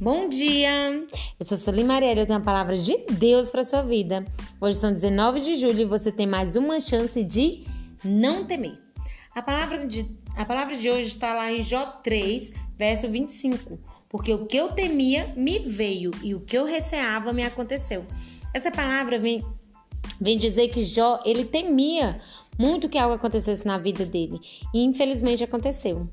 Bom dia! Eu sou Sueli Marielle, eu tenho a palavra de Deus para sua vida. Hoje são 19 de julho e você tem mais uma chance de não temer. A palavra de, a palavra de hoje está lá em Jó 3, verso 25. Porque o que eu temia me veio e o que eu receava me aconteceu. Essa palavra vem, vem dizer que Jó, ele temia muito que algo acontecesse na vida dele. E infelizmente aconteceu.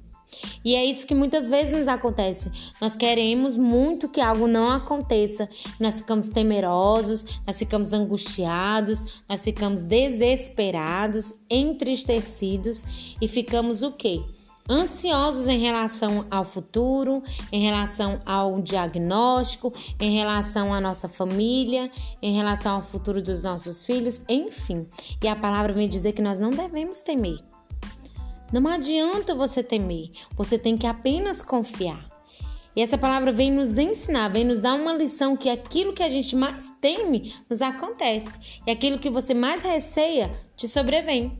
E é isso que muitas vezes nos acontece. Nós queremos muito que algo não aconteça, nós ficamos temerosos, nós ficamos angustiados, nós ficamos desesperados, entristecidos e ficamos o quê? Ansiosos em relação ao futuro, em relação ao diagnóstico, em relação à nossa família, em relação ao futuro dos nossos filhos, enfim. E a palavra vem dizer que nós não devemos temer. Não adianta você temer, você tem que apenas confiar. E essa palavra vem nos ensinar, vem nos dar uma lição que aquilo que a gente mais teme nos acontece e aquilo que você mais receia te sobrevém.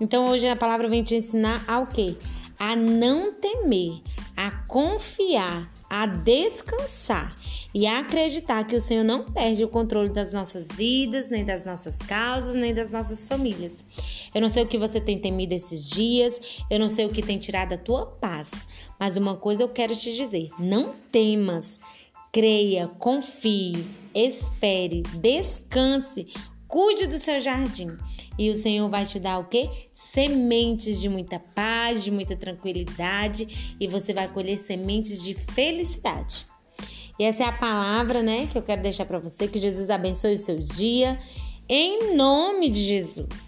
Então hoje a palavra vem te ensinar ao quê? A não temer, a confiar, a descansar e a acreditar que o Senhor não perde o controle das nossas vidas, nem das nossas causas, nem das nossas famílias. Eu não sei o que você tem temido esses dias, eu não sei o que tem tirado a tua paz, mas uma coisa eu quero te dizer: não temas, creia, confie, espere, descanse, cuide do seu jardim. E o Senhor vai te dar o quê? Sementes de muita paz, de muita tranquilidade e você vai colher sementes de felicidade. E essa é a palavra, né, que eu quero deixar para você que Jesus abençoe o seu dia em nome de Jesus.